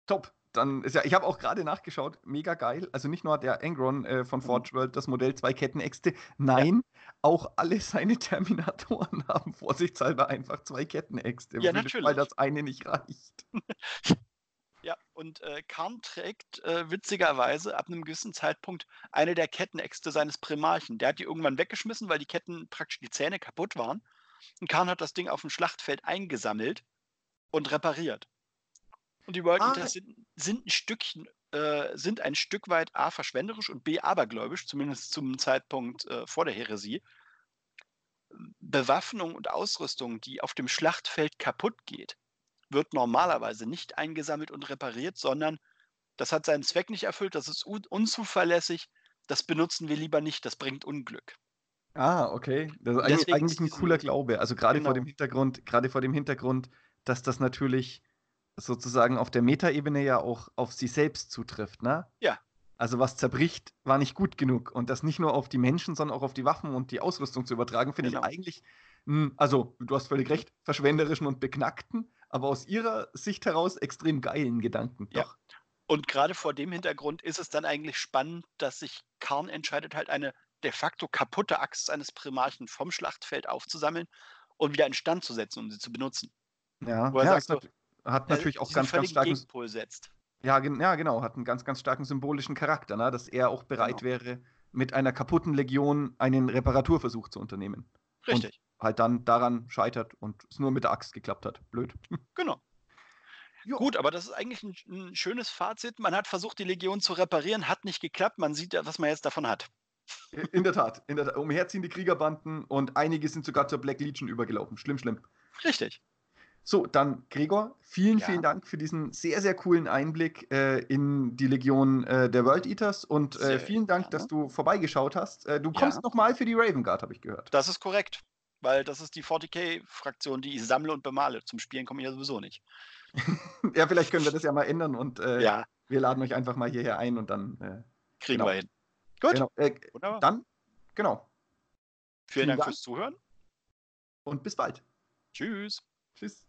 Top dann ist ja, ich habe auch gerade nachgeschaut, mega geil. Also nicht nur hat der Angron äh, von mhm. Forge World das Modell zwei Kettenäxte, nein, ja. auch alle seine Terminatoren haben vorsichtshalber einfach zwei Kettenäxte, ja, natürlich. weil das eine nicht reicht. ja, und äh, Karn trägt äh, witzigerweise ab einem gewissen Zeitpunkt eine der Kettenäxte seines Primarchen. Der hat die irgendwann weggeschmissen, weil die Ketten praktisch die Zähne kaputt waren. Und Karn hat das Ding auf dem Schlachtfeld eingesammelt und repariert. Und die World ah. sind, sind ein Stückchen, äh, sind ein Stück weit A verschwenderisch und B abergläubisch, zumindest zum Zeitpunkt äh, vor der Häresie. Bewaffnung und Ausrüstung, die auf dem Schlachtfeld kaputt geht, wird normalerweise nicht eingesammelt und repariert, sondern das hat seinen Zweck nicht erfüllt, das ist un unzuverlässig, das benutzen wir lieber nicht, das bringt Unglück. Ah, okay. Das ist eigentlich, eigentlich ein cooler Glaube. Also gerade genau. vor dem Hintergrund, gerade vor dem Hintergrund, dass das natürlich sozusagen auf der Metaebene ja auch auf sie selbst zutrifft, ne? Ja. Also was zerbricht, war nicht gut genug. Und das nicht nur auf die Menschen, sondern auch auf die Waffen und die Ausrüstung zu übertragen, finde genau. ich eigentlich, hm, also du hast völlig recht, verschwenderischen und beknackten, aber aus ihrer Sicht heraus extrem geilen Gedanken. Ja. Doch. Und gerade vor dem Hintergrund ist es dann eigentlich spannend, dass sich Karn entscheidet, halt eine de facto kaputte Axt eines Primarchen vom Schlachtfeld aufzusammeln und wieder in Stand zu setzen, um sie zu benutzen. Ja, Wo er ja, sagt, hat natürlich auch ganz, ganz starken. Gegenpol setzt. Ja, ja, genau, hat einen ganz, ganz starken symbolischen Charakter, ne? dass er auch bereit genau. wäre, mit einer kaputten Legion einen Reparaturversuch zu unternehmen. Richtig. Und halt dann daran scheitert und es nur mit der Axt geklappt hat. Blöd. Genau. Jo. Gut, aber das ist eigentlich ein, ein, schönes Fazit. Man hat versucht, die Legion zu reparieren, hat nicht geklappt. Man sieht ja, was man jetzt davon hat. In der Tat, in der Tat. Umherziehen die Kriegerbanden und einige sind sogar zur Black Legion übergelaufen. Schlimm, schlimm. Richtig. So, dann Gregor, vielen, ja. vielen Dank für diesen sehr, sehr coolen Einblick äh, in die Legion äh, der World Eaters und äh, vielen Dank, dass du vorbeigeschaut hast. Äh, du kommst ja. nochmal für die Raven Guard, habe ich gehört. Das ist korrekt, weil das ist die 40k-Fraktion, die ich sammle und bemale. Zum Spielen komme ich ja sowieso nicht. ja, vielleicht können wir das ja mal ändern und äh, ja. wir laden euch einfach mal hierher ein und dann äh, kriegen genau. wir hin. Gut. Genau. Dann, genau. Vielen, vielen Dank, Dank fürs Zuhören. Und bis bald. Tschüss. Tschüss.